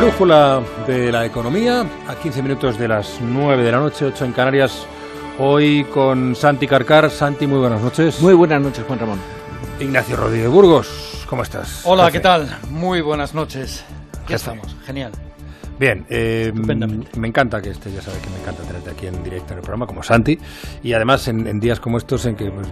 brújula de la economía, a 15 minutos de las 9 de la noche, 8 en Canarias. Hoy con Santi Carcar. Santi, muy buenas noches. Muy buenas noches, Juan Ramón. Ignacio Rodríguez Burgos, ¿cómo estás? Hola, Jefe. ¿qué tal? Muy buenas noches. ¿Qué Jefe. estamos? Genial. Bien, eh, me encanta que esté, ya sabes que me encanta tenerte aquí en directo en el programa, como Santi, y además en, en días como estos en que pues,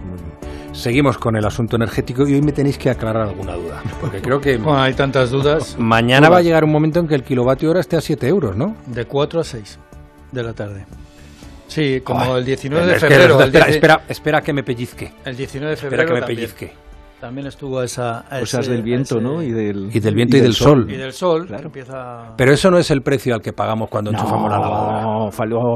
seguimos con el asunto energético y hoy me tenéis que aclarar alguna duda, porque creo que Bueno, hay tantas dudas. mañana va a llegar un momento en que el kilovatio hora esté a 7 euros, ¿no? De 4 a 6 de la tarde. Sí, como Ay, el 19 de Es que, febrero. el, espera, 10 espera, espera que me pellizque. el 19 de Espera febrero que me también, pellizque. También estuvo esa... a Cosas ese- del viento, ese- ¿no? Y del, Y del viento y del sol. Y del sol, Claro. que empieza... Pero eso no es el precio al que pagamos cuando enchufamos la lavadora. No,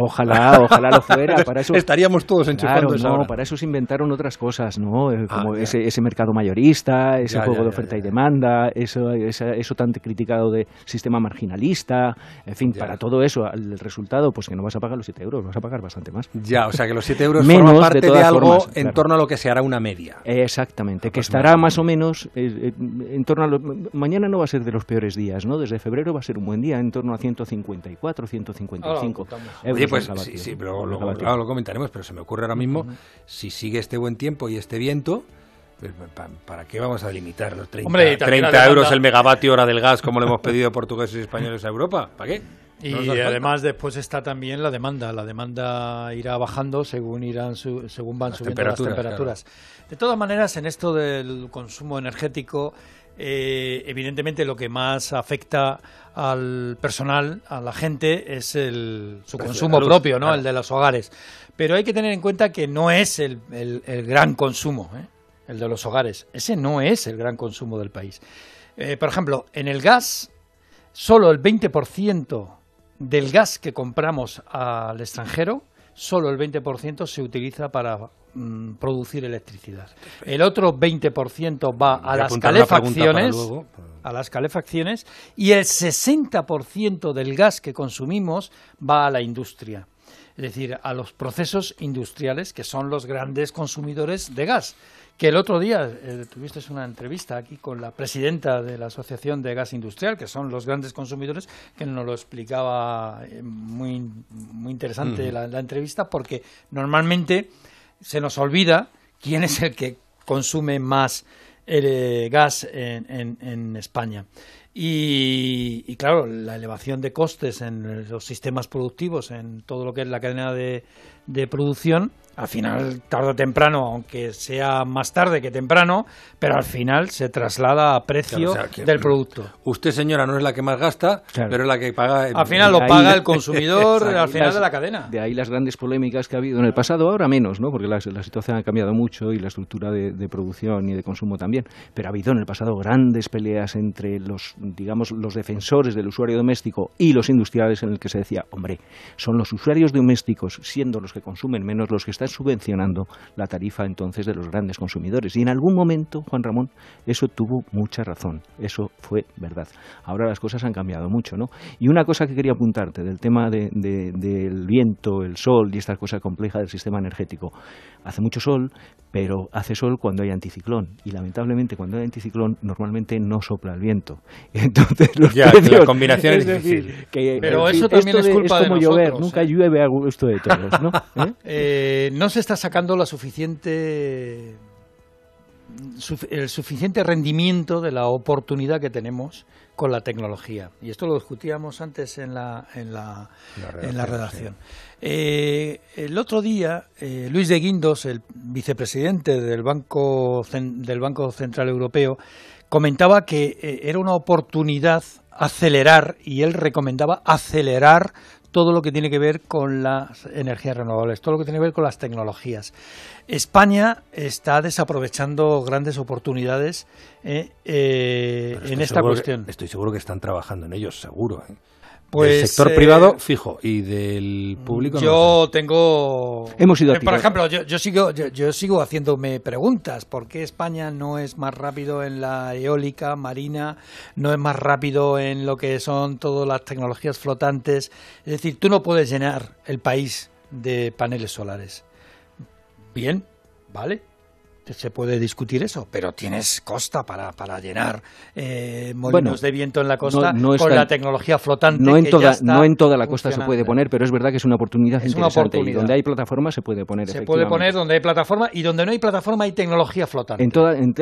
ojalá, ojalá, lo fuera. Para eso, Estaríamos todos enchufando claro, esa no, hora. para eso se inventaron otras cosas, ¿no? Eh, Ah, Como ese, ese mercado mayorista, ese Ya, juego ya, de oferta ya, y demanda, eso, esa- eso tan criticado de sistema marginalista, en fin, Ya. para todo eso, el resultado, pues que no vas a pagar los 7 euros, vas a pagar bastante más. Ya, o sea que los 7 euros Menos, forman parte de, algo formas, en claro. torno a lo que se hará una media. Exactamente, que Pues estará más o menos eh, eh, en torno a lo- mañana no va a ser de los peores días, ¿no? Desde febrero va a ser un buen día, en torno a 154, 155 Ahora lo euros Oye, pues sí, sí, pero lo, claro, lo comentaremos, pero se me ocurre ahora mismo, si sigue este buen tiempo y este viento, pues, pa- ¿para qué vamos a delimitar los 30, Hombre, y también 30 la demanda- euros el megavatio hora del gas como le hemos pedido portugueses y españoles a Europa? ¿Para qué? Y No falta. además después está también la demanda. La demanda irá bajando según irán su- según van Las subiendo temperaturas, las temperaturas. De todas maneras, en esto del consumo energético, eh, evidentemente lo que más afecta al personal, a la gente, es el, su Precio consumo luz, propio, ¿no? claro. El de los hogares. Pero hay que tener en cuenta que no es el, el- el gran consumo, ¿eh? el de los hogares. Ese no es el gran consumo del país. Eh, por ejemplo, en el gas, solo el 20% del gas que compramos al extranjero, solo el 20% se utiliza para mm, producir electricidad. El otro 20% va a las calefacciones, a las calefacciones y el 60% del gas que consumimos va a la industria. Es decir, a los procesos industriales que son los grandes consumidores de gas. Que el otro día eh, tuviste una entrevista aquí con la presidenta de la Asociación de Gas Industrial, que son los grandes consumidores, que nos lo explicaba eh, muy, muy interesante la, la entrevista, porque normalmente se nos olvida quién es el que consume más eh, gas en, en- en España. Y, y, claro, la elevación de costes en los sistemas productivos, en todo lo que es la cadena de, de producción, al final, tarde o temprano, aunque sea más tarde que temprano, pero al final se traslada a precio Claro, o sea, que- del producto. Usted, señora, no es la que más gasta, Claro. pero es la que paga... Al final lo ahí- paga el consumidor al final Las- de la cadena. De ahí las grandes polémicas que ha habido en el pasado, ahora menos, ¿no? Porque la, la situación ha cambiado mucho y la estructura de, de producción y de consumo también. Pero ha habido en el pasado grandes peleas entre los, digamos, los defensores del usuario doméstico y los industriales en el que se decía, hombre, son los usuarios domésticos, siendo los que consumen menos, los que están subvencionando la tarifa entonces de los grandes consumidores. Y en algún momento, Juan Ramón, eso tuvo mucha razón. Eso fue verdad. Ahora las cosas han cambiado mucho, ¿no? Y una cosa que quería apuntarte del tema de- de- del viento, el sol y esta cosa compleja del sistema energético. Hace mucho sol, pero hace sol cuando hay anticiclón. Y lamentablemente cuando hay anticiclón normalmente no sopla el viento. Entonces los Ya, que la precios- combinación es decir, difícil. que, Pero en eso también es culpa de como llover, nosotros, nunca ¿eh? llueve a gusto de todos, ¿no? ¿Eh? Eh, no se está sacando la suficiente suf- el suficiente rendimiento de la oportunidad que tenemos con la tecnología. Y esto lo discutíamos antes en la, en la, La en la redacción, redacción. Eh, el otro día, eh, Luis de Guindos, el vicepresidente del Banco, del Banco Central Europeo, comentaba que eh, era una oportunidad acelerar, y él recomendaba acelerar todo lo que tiene que ver con las energías renovables, todo lo que tiene que ver con las tecnologías. España está desaprovechando grandes oportunidades eh, eh, en esta que- cuestión. estoy seguro que están trabajando en ellos, seguro. ¿eh? Pues, del sector eh, privado, fijo, y del público no Yo tengo. Hemos ido a Eh, Por ejemplo, yo, yo sigo, yo, yo sigo haciéndome preguntas. ¿Por qué España no es más rápido en la eólica marina? ¿No es más rápido en lo que son todas las tecnologías flotantes? Es decir, tú no puedes llenar el país de paneles solares. Bien, ¿vale? Se puede discutir eso, pero tienes costa para, para llenar eh, molinos de viento en la costa con la tecnología flotante. No en, toda, no en toda la costa se puede poner, pero es verdad que es una oportunidad interesante. Y donde hay plataforma se puede poner. Se puede poner donde hay plataforma y donde no hay plataforma hay tecnología flotante. En, toda, en,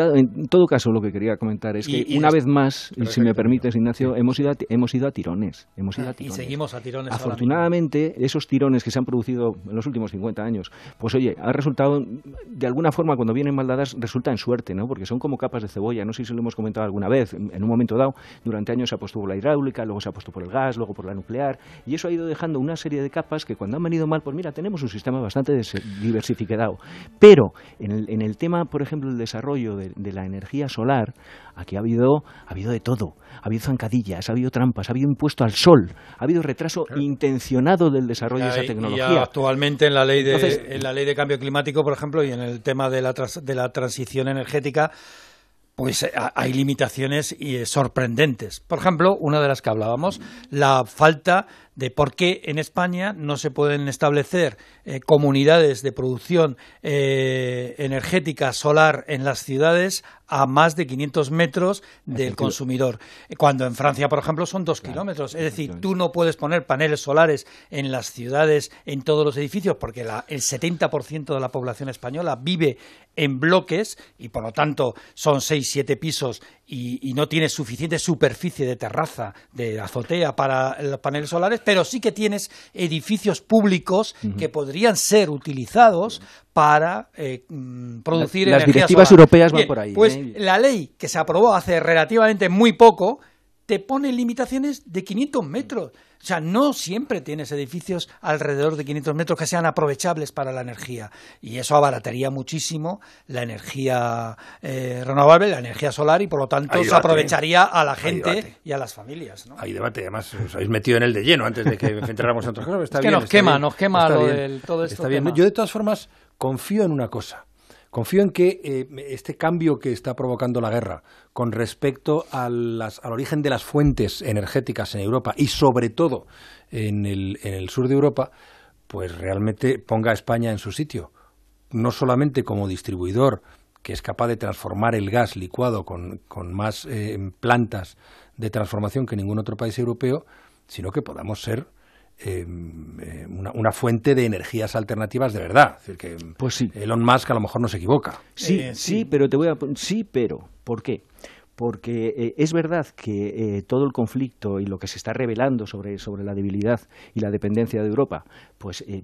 todo caso, lo que quería comentar es que una vez más, si me permites, Ignacio, hemos ido a, hemos ido a tirones. Hemos ido a tirones. Y seguimos a tirones. Afortunadamente, esos tirones que se han producido en los últimos 50 años, pues oye, ha resultado de alguna forma cuando vienen mal dadas resulta en suerte, ¿no? Porque son como capas de cebolla, no sé si lo hemos comentado alguna vez, en un momento dado, durante años se ha puesto por la hidráulica, luego se ha puesto por el gas, luego por la nuclear, y eso ha ido dejando una serie de capas que cuando han venido mal, pues mira, tenemos un sistema bastante diversificado. Pero en el, tema, por ejemplo, del desarrollo de, la energía solar, aquí ha habido, ha habido de todo. Ha habido zancadillas, ha habido trampas, ha habido impuesto al sol, ha habido retraso intencionado del desarrollo de esa tecnología. Y actualmente en la ley de, en la ley de cambio climático, por ejemplo, y en el tema de la, de la transición energética, pues eh, hay limitaciones eh, sorprendentes. Por ejemplo, una de las que hablábamos, la falta de por qué en España no se pueden establecer eh, comunidades de producción energética solar en las ciudades a más de 500 metros del consumidor, cuando en Francia, por ejemplo, son dos kilómetros. Es decir, tú no puedes poner paneles solares en las ciudades, en todos los edificios, porque la, el 70% de la población española vive en bloques y, por lo tanto, son seis, siete pisos y, no tienes suficiente superficie de terraza, de azotea para los paneles solares, pero sí que tienes edificios públicos que podrían ser utilizados para eh, mm, producir Las directivas europeas van por ahí. Pues ¿eh? la ley que se aprobó hace relativamente muy poco te pone limitaciones de 500 metros. O sea, no siempre tienes edificios alrededor de 500 metros que sean aprovechables para la energía. Y eso abarataría muchísimo la energía eh, renovable, la energía solar, y por lo tanto se aprovecharía a la gente y a las familias. ¿no? Hay debate, además os habéis metido en el de lleno antes de que entráramos en otras cosas. es que nos quema, nos quema todo esto. Está bien. Yo de todas formas confío en una cosa. Confío en que eh, este cambio que está provocando la guerra con respecto al origen de las fuentes energéticas en Europa y sobre todo en el, en el sur de Europa, pues realmente ponga a España en su sitio. No solamente como distribuidor que es capaz de transformar el gas licuado con, más eh, plantas de transformación que ningún otro país europeo, sino que podamos ser eh, una, fuente de energías alternativas de verdad. Es decir, que pues sí. Elon Musk a lo mejor no se equivoca. Sí, eh, sí, pero te voy a sí, pero ¿por qué? porque eh, es verdad que eh, todo el conflicto y lo que se está revelando sobre, sobre la debilidad y la dependencia de Europa, pues eh,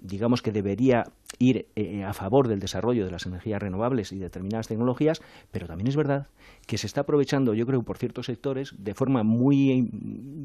digamos que debería ir a favor del desarrollo de las energías renovables y determinadas tecnologías, pero también es verdad que se está aprovechando, yo creo, por ciertos sectores de forma muy,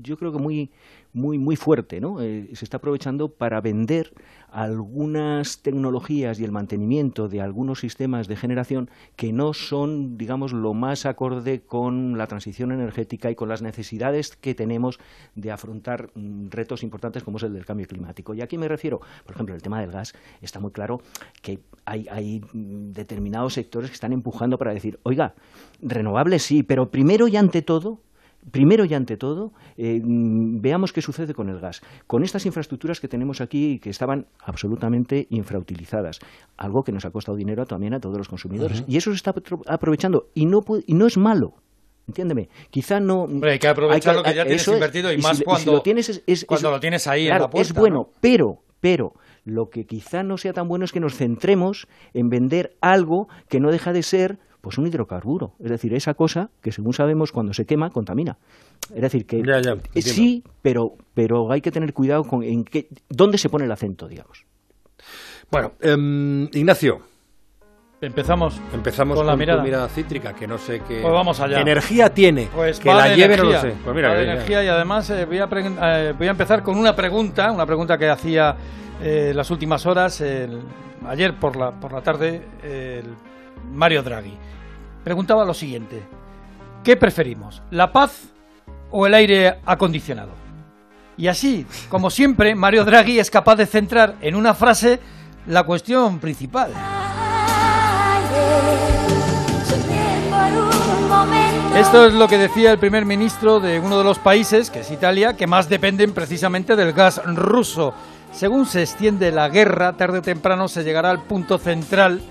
yo creo que muy, muy, muy fuerte, ¿no? se está aprovechando para vender algunas tecnologías y el mantenimiento de algunos sistemas de generación que no son, digamos, lo más acorde con la transición energética y con las necesidades que tenemos de afrontar mm, retos importantes como es el del cambio climático. Me refiero, por ejemplo, el tema del gas. Está muy claro que hay, determinados sectores que están empujando para decir, oiga, renovables sí, pero primero y ante todo primero y ante todo, eh, veamos qué sucede con el gas. Con estas infraestructuras que tenemos aquí que estaban absolutamente infrautilizadas, algo que nos ha costado dinero también a todos los consumidores. Y eso se está aprovechando y no, y no es malo. Entiéndeme, quizá no. hay que aprovechar lo que ya tienes invertido y, más cuando, lo tienes cuando lo tienes ahí en la puerta. Es bueno, pero, pero lo que quizá no sea tan bueno es que nos centremos en vender algo que no deja de ser pues un hidrocarburo, es decir, esa cosa que según sabemos cuando se quema contamina. Es decir, que eh, sí, pero, pero hay que tener cuidado con en qué, dónde se pone el acento, digamos. Bueno, em, Ignacio. Empezamos, Empezamos con, la mirada. cítrica, que no sé qué, pues vamos allá. energía tiene. Pues que la lleve no lo sé. Pues mira, energía y además eh, voy, a eh, voy a empezar con una pregunta, una pregunta que hacía las últimas horas, ayer por la, por la tarde, el Mario Draghi. Preguntaba lo siguiente, ¿qué preferimos, la paz o el aire acondicionado? Y así, como siempre, Mario Draghi es capaz de centrar en una frase la cuestión principal. Esto es lo que decía el primer ministro de uno de los países, que es Italia, que más dependen precisamente del gas ruso. Según se extiende la guerra, tarde o temprano se llegará al punto central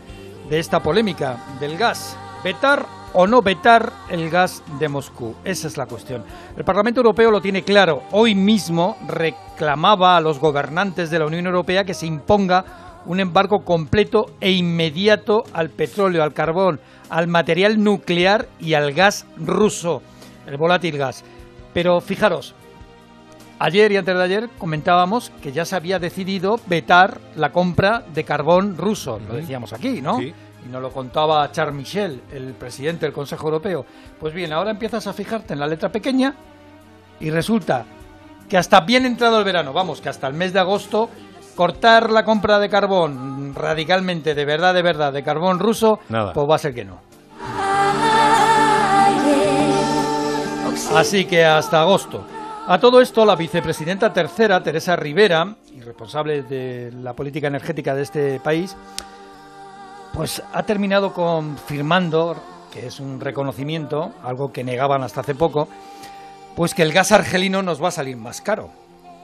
de esta polémica del gas. ¿Vetar o no vetar el gas de Moscú? Esa es la cuestión. El Parlamento Europeo lo tiene claro. Hoy mismo reclamaba a los gobernantes de la Unión Europea que se imponga un embargo completo e inmediato al petróleo, al carbón, al material nuclear y al gas ruso, el volátil gas. Pero fijaros, ayer y antes de ayer comentábamos que ya se había decidido vetar la compra de carbón ruso, lo decíamos aquí, ¿no? Sí. Y nos lo contaba Charles Michel, el presidente del Consejo Europeo. Pues bien, ahora empiezas a fijarte en la letra pequeña y resulta que hasta bien entrado el verano, vamos, que hasta el mes de agosto, cortar la compra de carbón radicalmente, de verdad, de verdad, de carbón ruso, Nada. pues va a ser que no. Así que hasta agosto. A todo esto, la vicepresidenta tercera, Teresa Rivera, y responsable de la política energética de este país, pues ha terminado confirmando, que es un reconocimiento, algo que negaban hasta hace poco, pues que el gas argelino nos va a salir más caro.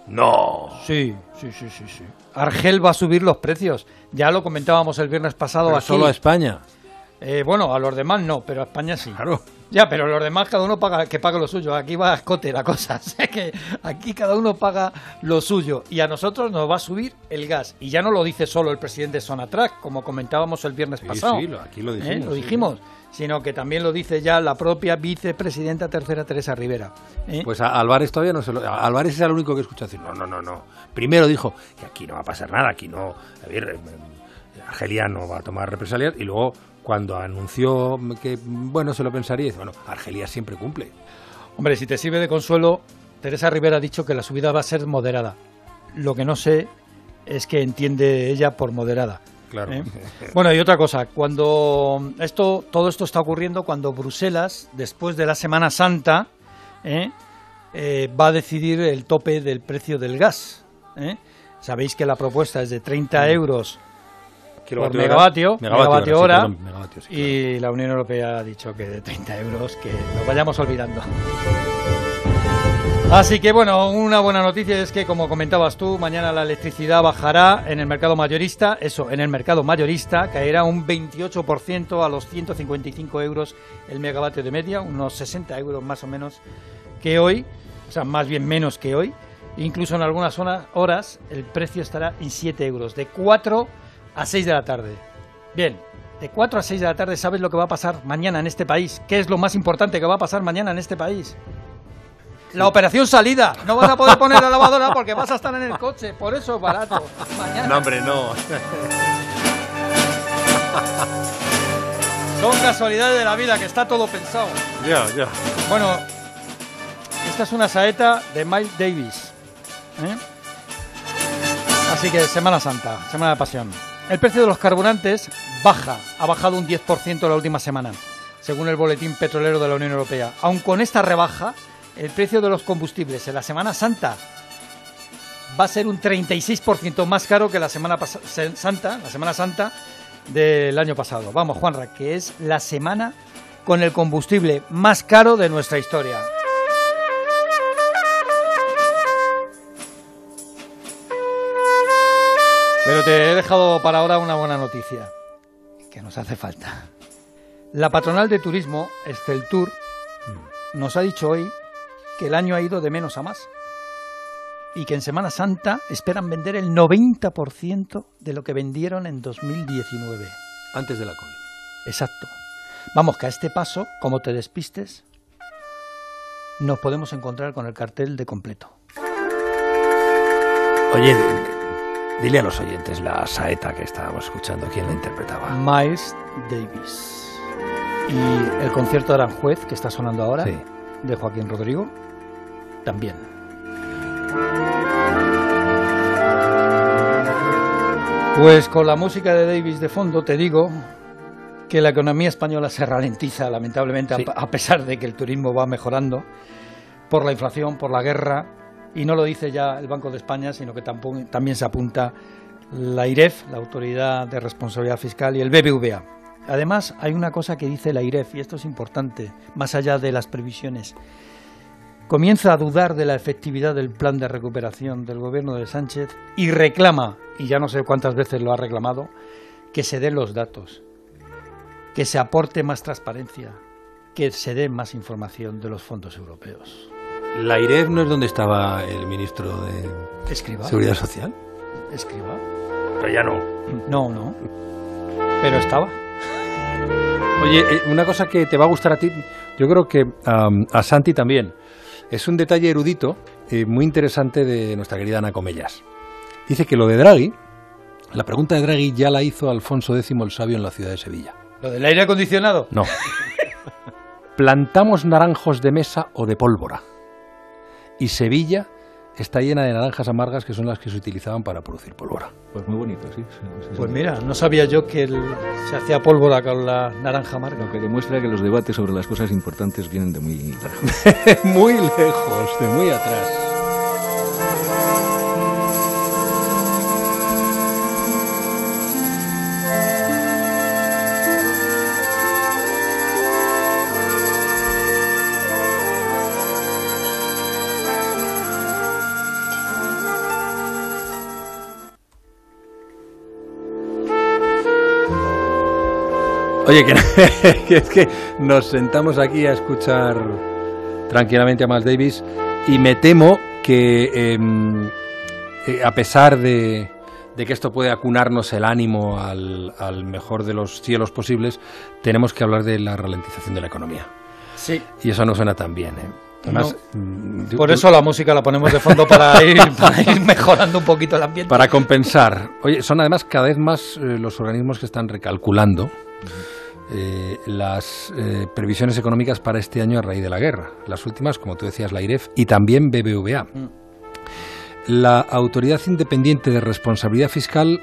No. Sí, sí, sí, sí, sí. Argel va a subir los precios. Ya lo comentábamos el viernes pasado Pero aquí. solo a España. Eh, bueno, a los demás no, pero a España sí. Claro. Ya, pero los demás cada uno paga que pague lo suyo. Aquí va a escote la cosa. O sea que aquí cada uno paga lo suyo. Y a nosotros nos va a subir el gas. Y ya no lo dice solo el presidente Sonatrack, como comentábamos el viernes Sí, pasado. sí, aquí lo ¿Eh? dijimos, Lo sí, dijimos. Sino que también lo dice ya la propia vicepresidenta tercera Teresa Rivera. ¿eh? Pues a Álvarez todavía no se lo. a Álvarez es el único que escucha decir, no, no, no, no. Primero dijo que aquí no va a pasar nada, aquí no. A ver, eh, Argelia no va a tomar represalias. Y luego, cuando anunció que, bueno, se lo pensaría, dice, bueno, Argelia siempre cumple. Hombre, si te sirve de consuelo, Teresa Rivera ha dicho que la subida va a ser moderada. Lo que no sé es que entiende ella por moderada. Claro. ¿eh? Bueno, y otra cosa, cuando esto, todo esto está ocurriendo cuando Bruselas, después de la Semana Santa, ¿eh? Eh, va a decidir el tope del precio del gas. Sabéis que la propuesta es de 30 euros por megavatio, hora. megavatio hora, sí, perdón, megavatio, sí, claro. y la Unión Europea ha dicho que de 30 euros, que nos vayamos olvidando. Así que bueno, una buena noticia es que como comentabas tú, mañana la electricidad bajará en el mercado mayorista, eso, en el mercado mayorista caerá un 28% a los 155 euros el megavatio de media, unos 60 euros más o menos que hoy, o sea, más bien menos que hoy. Incluso en algunas horas el precio estará en 7 euros, de 4 a 6 de la tarde. Bien, de 4 a 6 de la tarde, ¿sabes lo que va a pasar mañana en este país? ¿Qué es lo más importante que va a pasar mañana en este país? La operación salida. No vas a poder poner la lavadora porque vas a estar en el coche. Por eso es barato. Mañana. hombre, no. Son casualidades de la vida que está todo pensado. ya, ya. Bueno, esta es una saeta de Miles Davis. ¿eh? Así que Semana Santa, Semana de Pasión. El precio de los carburantes baja, ha bajado un 10% la última semana, según el boletín petrolero de la Unión Europea. Aun con esta rebaja, el precio de los combustibles en la Semana Santa va a ser un 36% más caro que la Semana Santa, la Semana Santa del año pasado. Vamos, Juanra, que es la semana con el combustible más caro de nuestra historia. Pero te he dejado para ahora una buena noticia, que nos hace falta. La patronal de turismo, Esteltur, nos ha dicho hoy que el año ha ido de menos a más y que en Semana Santa esperan vender el 90% de lo que vendieron en 2019. Antes de la COVID. Exacto. Vamos, que a este paso, como te despistes, nos podemos encontrar con el cartel de completo. Oye, dile a los oyentes la saeta que estábamos escuchando, quién la interpretaba. Miles Davis. Y el concierto de Aranjuez, que está sonando ahora, Sí. de Joaquín Rodrigo, también. Pues con la música de Davis de fondo te digo que la economía española se ralentiza lamentablemente a- Sí. a pesar de que el turismo va mejorando por la inflación, por la guerra y no lo dice ya el Banco de España, sino que tampoco- también se apunta la IREF, la Autoridad de Responsabilidad Fiscal y el BBVA. Además, hay una cosa que dice la IREF y esto es importante, más allá de las previsiones. Comienza a dudar de la efectividad del plan de recuperación del gobierno de Sánchez y reclama, y ya no sé cuántas veces lo ha reclamado, que se den los datos. que se aporte más transparencia, que se dé más información de los fondos europeos. ¿La IREF no es donde estaba el ministro de Seguridad Social? Escriba. Pero ya no. No, no. Pero estaba. Oye, eh, una cosa que te va a gustar a ti, yo creo que a Santi también. Es un detalle erudito eh, muy interesante de nuestra querida Ana Comellas. Dice que lo de Draghi, la pregunta de Draghi ya la hizo Alfonso X el Sabio en la ciudad de Sevilla. ¿Lo del aire acondicionado? No. ¿Plantamos naranjos de mesa o de pólvora? Y Sevilla está llena de naranjas amargas que son las que se utilizaban para producir pólvora. Pues muy bonito, sí. pues mira, no sabía yo que se hacía pólvora con la naranja amarga. Lo que demuestra que los debates sobre las cosas importantes vienen de muy lejos. muy lejos, de muy atrás. Oye, que, es que nos sentamos aquí a escuchar tranquilamente a Miles Davis y me temo que em, eh, a pesar de, que esto puede acunarnos el ánimo al, mejor de los cielos posibles, tenemos que hablar de la ralentización de la economía. Sí. Y eso no suena tan bien. ¿eh? Mm, por eso la música la ponemos de fondo para ir, mejorando un poquito el ambiente. Para compensar. Oye, son además cada vez más eh, los organismos que están recalculando. Eh, las eh, previsiones económicas para este año a raíz de la guerra. Las últimas, como tú decías, la IREF y también BBVA. Mm. La Autoridad Independiente de Responsabilidad Fiscal,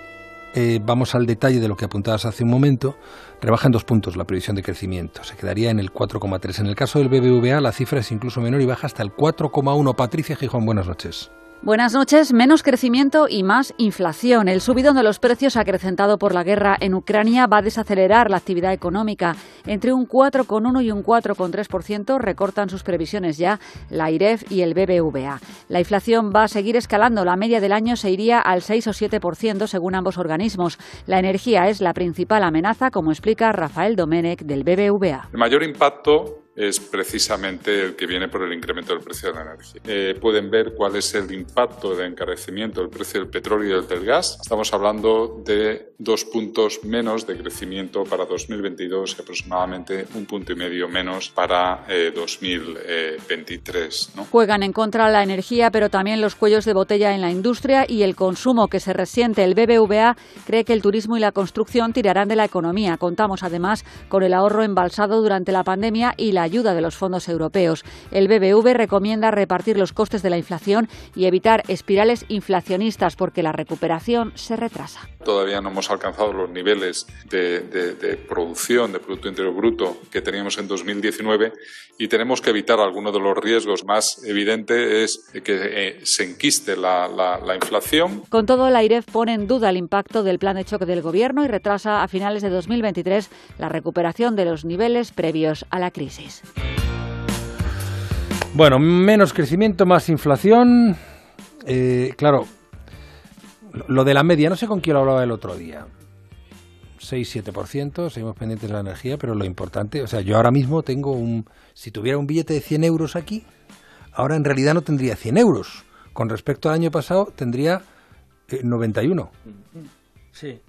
eh, vamos al detalle de lo que apuntabas hace un momento, rebaja en dos puntos la previsión de crecimiento. Se quedaría en el 4,3. En el caso del BBVA, la cifra es incluso menor y baja hasta el 4,1. Patricia Gijón, buenas noches. Buenas noches. Menos crecimiento y más inflación. El subidón de los precios acrecentado por la guerra en Ucrania va a desacelerar la actividad económica. Entre un 4,1 y un 4,3% recortan sus previsiones ya la IREF y el BBVA. La inflación va a seguir escalando. La media del año se iría al 6 o 7% según ambos organismos. La energía es la principal amenaza, como explica Rafael Domenech del BBVA. El mayor impacto es precisamente el que viene por el incremento del precio de la energía. Eh, pueden ver cuál es el impacto de encarecimiento del precio del petróleo y del gas. Estamos hablando de dos puntos menos de crecimiento para 2022 y aproximadamente un punto y medio menos para 2023. Eh, Juegan en contra la energía, pero también los cuellos de botella en la industria y el consumo que se resiente. El BBVA cree que el turismo y la construcción tirarán de la economía. Contamos además con el ahorro embalsado durante la pandemia y la ayuda de los fondos europeos. El BBV recomienda repartir los costes de la inflación y evitar espirales inflacionistas porque la recuperación se retrasa. Todavía no hemos alcanzado los niveles de, producción de Producto Interior Bruto que teníamos en 2019 y tenemos que evitar algunos de los riesgos. Más evidente es que eh, se enquiste la, la inflación. Con todo, la IREF pone en duda el impacto del plan de choque del Gobierno y retrasa a finales de 2023 la recuperación de los niveles previos a la crisis. Bueno, menos crecimiento, más inflación. Eh, claro, lo de la media, no sé con quién lo hablaba el otro día. 6-7%, seguimos pendientes de la energía, pero lo importante, o sea, yo ahora mismo tengo un, si tuviera un billete de 100 euros aquí, ahora en realidad no tendría 100 euros. Con respecto al año pasado, tendría eh, 91. Sí.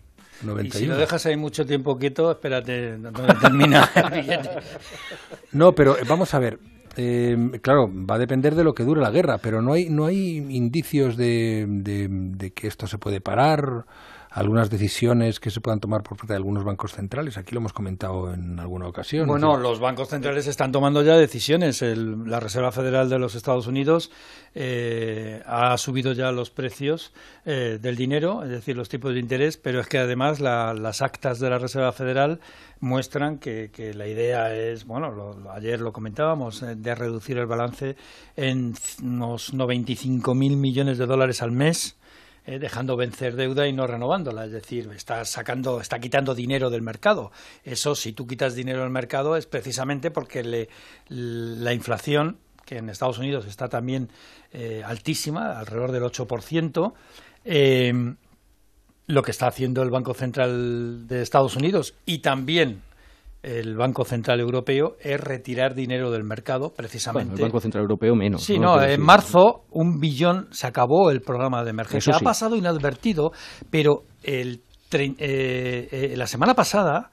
Y si lo dejas ahí mucho tiempo quieto, espérate, no, termina. no, pero eh, vamos a ver. Eh, claro, va a depender de lo que dure la guerra, pero no hay, no hay indicios de, de que esto se puede parar algunas decisiones que se puedan tomar por parte de algunos bancos centrales. Aquí lo hemos comentado en alguna ocasión. Bueno, los bancos centrales están tomando ya decisiones. la Reserva Federal de los Estados Unidos eh, ha subido ya los precios eh, del dinero, es decir, los tipos de interés, pero es que además las actas de la Reserva Federal muestran que, la idea es, bueno, ayer lo comentábamos, eh, de reducir el balance en unos 95.000 millones de dólares al mes eh, dejando vencer deuda y no renovándola. Es decir, está sacando, está quitando dinero del mercado. Eso, si tú quitas dinero del mercado, es precisamente porque la inflación, que en Estados Unidos está también eh, altísima, alrededor del 8%, eh, lo que está haciendo el Banco Central de Estados Unidos y también el Banco Central Europeo es retirar dinero del mercado, precisamente. Bueno, el Banco Central Europeo menos. Sí, no, en marzo un billón se acabó el programa de emergencia. Ha pasado inadvertido, pero el, eh, eh, la semana pasada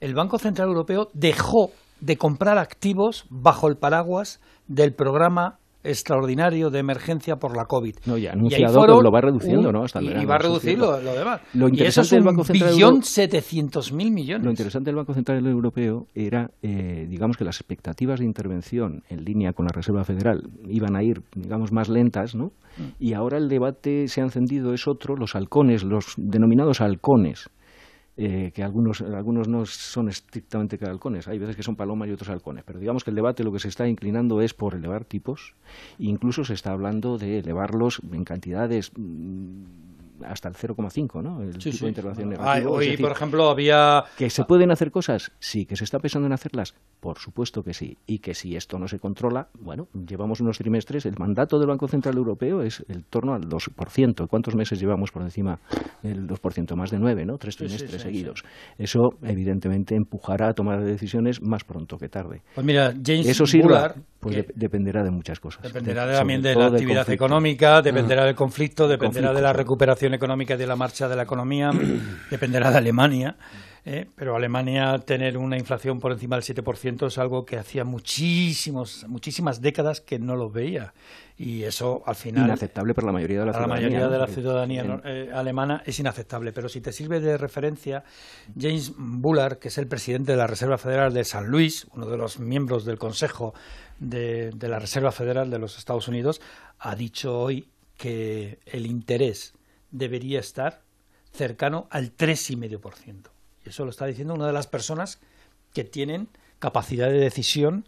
el Banco Central Europeo dejó de comprar activos bajo el paraguas del programa extraordinario de emergencia por la COVID. No, ya anunciado que lo va reduciendo, ¿no? Hasta y, va a reducir lo, demás. Lo interesante del Banco Central billón setecientos mil millones. Lo interesante del Banco Central Europeo era, eh, digamos, que las expectativas de intervención en línea con la Reserva Federal iban a ir, digamos, más lentas, ¿no? Mm. Y ahora el debate se ha encendido es otro, los halcones, los denominados halcones eh, que algunos, algunos no son estrictamente halcones, hay veces que son palomas y otros halcones, pero digamos que el debate lo que se está inclinando es por elevar tipos, incluso se está hablando de elevarlos en cantidades mm, hasta el 0,5, ¿no? El tipo de intervención negativo. hoy, por ejemplo, había... ¿Que se pueden hacer cosas? Sí. ¿Que se está pensando en hacerlas? Por supuesto que sí. Y que si esto no se controla, bueno, llevamos unos trimestres, el mandato del Banco Central Europeo es el torno al 2%. ¿Cuántos meses llevamos por encima del 2%? Más de nueve, ¿no? Tres trimestres seguidos. Eso, evidentemente, empujará a tomar decisiones más pronto que tarde. Pues mira, James Eso sirva, pues dependerá de muchas cosas. Dependerá también de la actividad económica, dependerá del conflicto, dependerá de la recuperación económica y de la marcha de la economía, dependerá de Alemania. ¿eh? pero Alemania tener una inflación por encima del 7% es algo que hacía muchísimos, muchísimas décadas que no lo veía. Y eso al final. Inaceptable para la mayoría de la ciudadanía. la mayoría de la ciudadanía eh, alemana es inaceptable. Pero si te sirve de referencia, James Bullard, que es el presidente de la Reserva Federal de San Luis, uno de los miembros del Consejo de, la Reserva Federal de los Estados Unidos, ha dicho hoy que el interés debería estar cercano al 3,5%. Y eso lo está diciendo una de las personas que tienen capacidad de decisión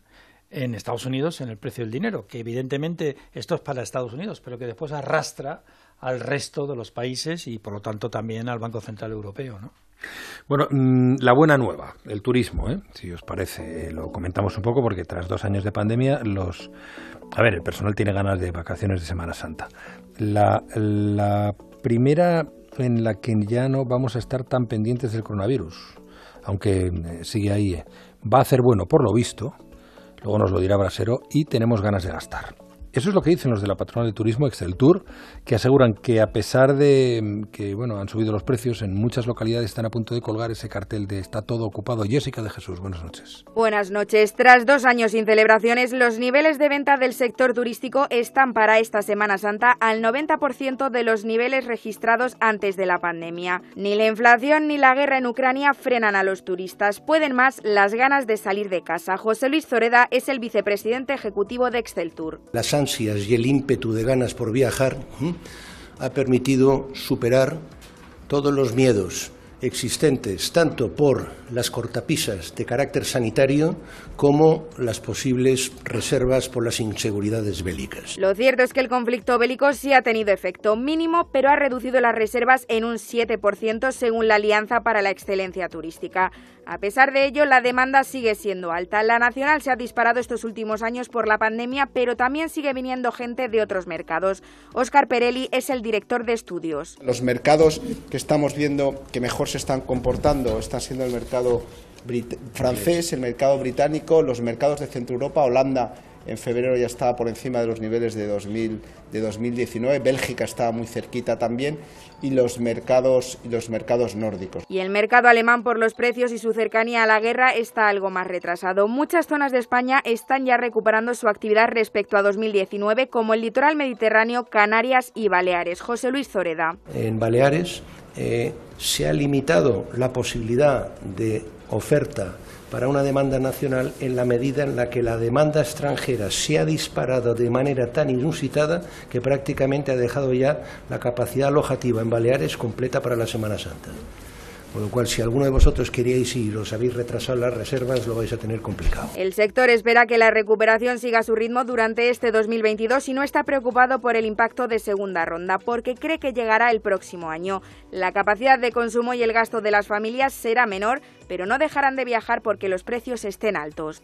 en Estados Unidos en el precio del dinero, que evidentemente esto es para Estados Unidos, pero que después arrastra al resto de los países y por lo tanto también al Banco Central Europeo, ¿no? Bueno, mm, la buena nueva, el turismo, ¿eh? si os parece, lo comentamos un poco porque tras dos años de pandemia, los, a ver, el personal tiene ganas de vacaciones de Semana Santa. La, la primera en la que ya no vamos a estar tan pendientes del coronavirus, aunque eh, sigue ahí. Eh. Va a hacer bueno, por lo visto, luego nos lo dirá Brasero, y tenemos ganas de gastar. Eso es lo que dicen los de la patronal de turismo Excel Tour, que aseguran que a pesar de mm, que bueno han subido los precios, en muchas localidades están a punto de colgar ese cartel de está todo ocupado. Jessica de Jesús, buenas noches. Buenas noches. Tras dos años sin celebraciones, los niveles de venta del sector turístico están para esta Semana Santa al 90% de los niveles registrados antes de la pandemia. Ni la inflación ni la guerra en Ucrania frenan a los turistas. Pueden más las ganas de salir de casa. José Luis Zoreda es el vicepresidente ejecutivo de Excel Y el ímpetu de ganas por viajar ha permitido superar todos los miedos existentes, tanto por las cortapisas de carácter sanitario como las posibles reservas por las inseguridades bélicas. Lo cierto es que el conflicto bélico sí ha tenido efecto mínimo, pero ha reducido las reservas en un 7% según la Alianza para la Excelencia Turística. A pesar de ello, la demanda sigue siendo alta. La nacional se ha disparado estos últimos años por la pandemia, pero también sigue viniendo gente de otros mercados. Óscar Perelli es el director de estudios. Los mercados que estamos viendo que mejor se están comportando están siendo el mercado francés, el mercado británico, los mercados de Centro Europa, Holanda en febrero ya estaba por encima de los niveles de, 2000, de 2019, Bélgica estaba muy cerquita también y los mercados y los mercados nórdicos. Y el mercado alemán por los precios y su cercanía a la guerra está algo más retrasado. Muchas zonas de España están ya recuperando su actividad respecto a 2019, como el litoral mediterráneo, Canarias y Baleares. José Luis Zoreda. En Baleares eh, se ha limitado la posibilidad de oferta para una demanda nacional en la medida en la que la demanda extranjera se ha disparado de manera tan inusitada que prácticamente ha dejado ya la capacidad alojativa en Baleares completa para la Semana Santa. Con lo cual, si alguno de vosotros queríais ir os habéis retrasado las reservas, lo vais a tener complicado. El sector espera que la recuperación siga su ritmo durante este 2022 y no está preocupado por el impacto de segunda ronda, porque cree que llegará el próximo año. La capacidad de consumo y el gasto de las familias será menor, pero no dejarán de viajar porque los precios estén altos.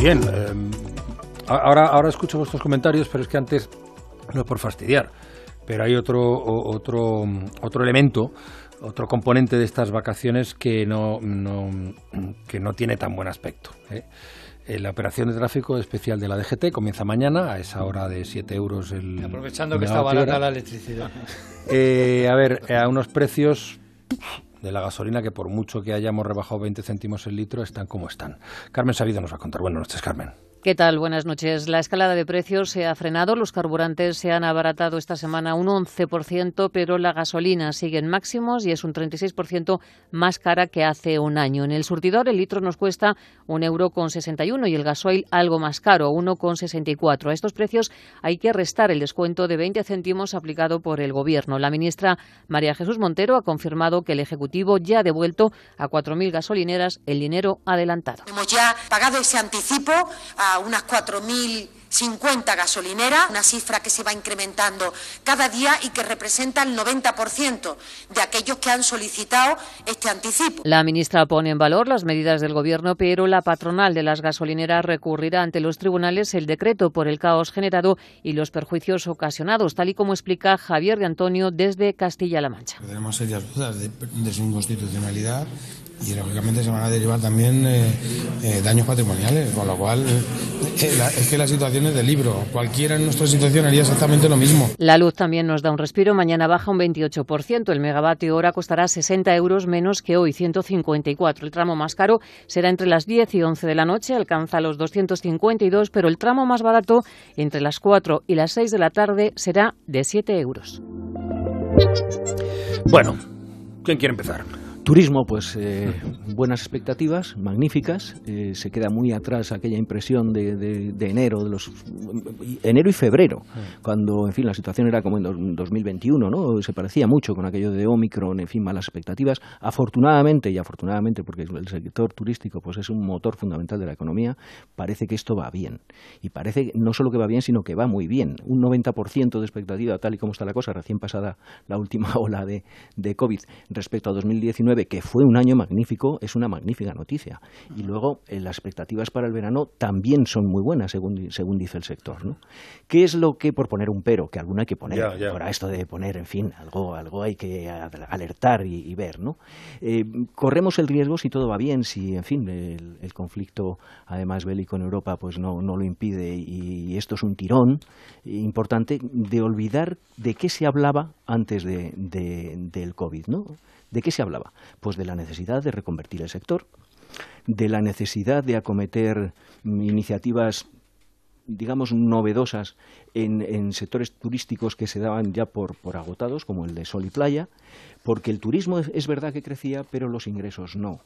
Bien, eh, ahora, ahora escucho vuestros comentarios, pero es que antes, no por fastidiar, Pero hay otro, otro, otro elemento otro componente de estas vacaciones que no, que no tiene tan buen aspecto. ¿eh? Eh, la operación de tráfico especial de la DGT comienza mañana a esa hora de 7 euros el. Aprovechando que está barata la electricidad. Eh, a ver, a unos precios de la gasolina que por mucho que hayamos rebajado 20 céntimos el litro están como están. Carmen Sabido nos va a contar. Buenas noches, Carmen. ¿Qué tal? Buenas noches. La escalada de precios se ha frenado. Los carburantes se han abaratado esta semana un 11%, pero la gasolina sigue en máximos y es un 36% más cara que hace un año. En el surtidor el litro nos cuesta un euro con 61 y el gasoil algo más caro, 1,64. A estos precios hay que restar el descuento de 20 céntimos aplicado por el Gobierno. La ministra María Jesús Montero ha confirmado que el Ejecutivo ya ha devuelto a 4.000 gasolineras el dinero adelantado. Hemos ya pagado ese anticipo unas 4.050 gasolineras, una cifra que se va incrementando cada día y que representa el 90% de aquellos que han solicitado este anticipo. La ministra pone en valor las medidas del Gobierno, pero la patronal de las gasolineras recurrirá ante los tribunales el decreto por el caos generado y los perjuicios ocasionados, tal y como explica Javier de Antonio desde Castilla-La Mancha. Tenemos serias dudas de, de su inconstitucionalidad y lógicamente se van a derivar también eh, eh, daños patrimoniales, con lo cual eh, es que la situación es de libro. Cualquiera en nuestra situación haría exactamente lo mismo. La luz también nos da un respiro. Mañana baja un 28%. El megavatio hora costará 60 euros menos que hoy, 154. El tramo más caro será entre las 10 y 11 de la noche, alcanza los 252, pero el tramo más barato entre las 4 y las 6 de la tarde será de 7 euros. Bueno, ¿quién quiere empezar? Turismo, pues eh, buenas expectativas, magníficas. Eh, se queda muy atrás aquella impresión de, de, enero, de los enero y febrero, cuando, en fin, la situación era como en 2021, ¿no? Se parecía mucho con aquello de Omicron, en fin, malas expectativas. Afortunadamente y afortunadamente, porque el sector turístico, pues es un motor fundamental de la economía, parece que esto va bien y parece no solo que va bien, sino que va muy bien. Un 90% de expectativa, tal y como está la cosa, recién pasada la última ola de, de COVID respecto a 2019 que fue un año magnífico, es una magnífica noticia. Y luego eh, las expectativas para el verano también son muy buenas, según, según dice el sector. ¿no? ¿Qué es lo que, por poner un pero, que alguna hay que poner, para esto de poner, en fin, algo, algo hay que alertar y, ver, ¿no? Eh, corremos el riesgo si todo va bien, si, en fin, el, conflicto, además bélico en Europa, pues no, no lo impide y, esto es un tirón importante de olvidar de qué se hablaba antes de, del COVID, ¿no? ¿De qué se hablaba? Pues de la necesidad de reconvertir el sector, de la necesidad de acometer iniciativas digamos, novedosas en, sectores turísticos que se daban ya por, agotados, como el de sol y playa, porque el turismo es, verdad que crecía, pero los ingresos no.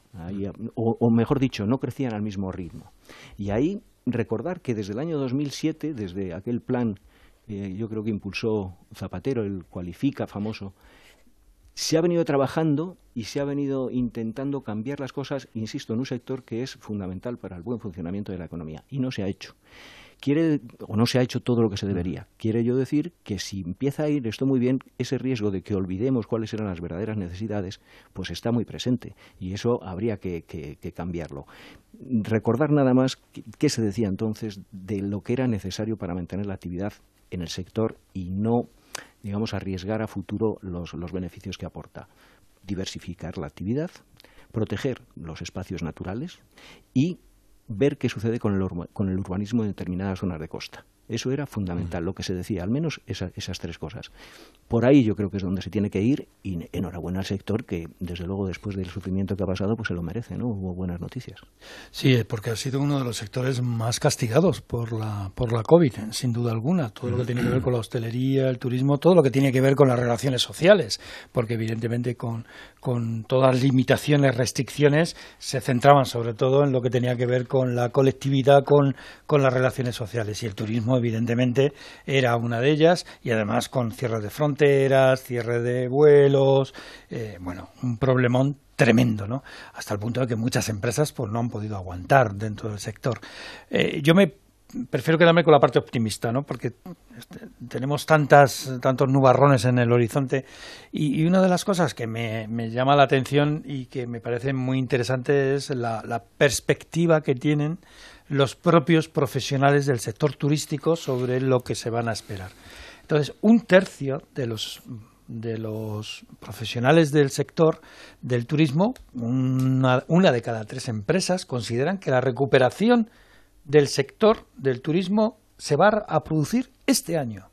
o, mejor dicho, no crecían al mismo ritmo. Y ahí recordar que desde el año 2007, desde aquel plan, eh, yo creo que impulsó Zapatero, el Cualifica famoso, se ha venido trabajando y se ha venido intentando cambiar las cosas, insisto, en un sector que es fundamental para el buen funcionamiento de la economía y no se ha hecho. Quiere o no se ha hecho todo lo que se debería. Quiere yo decir que si empieza a ir esto muy bien, ese riesgo de que olvidemos cuáles eran las verdaderas necesidades, pues está muy presente y eso habría que, que cambiarlo. Recordar nada más qué se decía entonces de lo que era necesario para mantener la actividad en el sector y no digamos, arriesgar a futuro los, los beneficios que aporta. Diversificar la actividad, proteger los espacios naturales y ver qué sucede con el, con el urbanismo en determinadas zonas de costa. Eso era fundamental, lo que se decía, al menos esas tres cosas. Por ahí yo creo que es donde se tiene que ir y enhorabuena al sector que, desde luego, después del sufrimiento que ha pasado, pues se lo merece, ¿no? Hubo buenas noticias. Sí, porque ha sido uno de los sectores más castigados por la, por la COVID, sin duda alguna. Todo lo que tiene que ver con la hostelería, el turismo, todo lo que tiene que ver con las relaciones sociales, porque evidentemente con, con todas las limitaciones, restricciones, se centraban sobre todo en lo que tenía que ver con la colectividad, con, con las relaciones sociales. Y el turismo, evidentemente, era una de ellas, y además con cierres de fronteras, cierre de vuelos, eh, bueno, un problemón tremendo, ¿no? Hasta el punto de que muchas empresas pues no han podido aguantar dentro del sector. Eh, yo me prefiero quedarme con la parte optimista, ¿no? Porque este, tenemos tantas, tantos nubarrones en el horizonte y, una de las cosas que me, llama la atención y que me parece muy interesante es la, perspectiva que tienen los propios profesionales del sector turístico sobre lo que se van a esperar. Entonces, un tercio de los de los profesionales del sector del turismo, una, una de cada tres empresas consideran que la recuperación del sector del turismo se va a producir este año.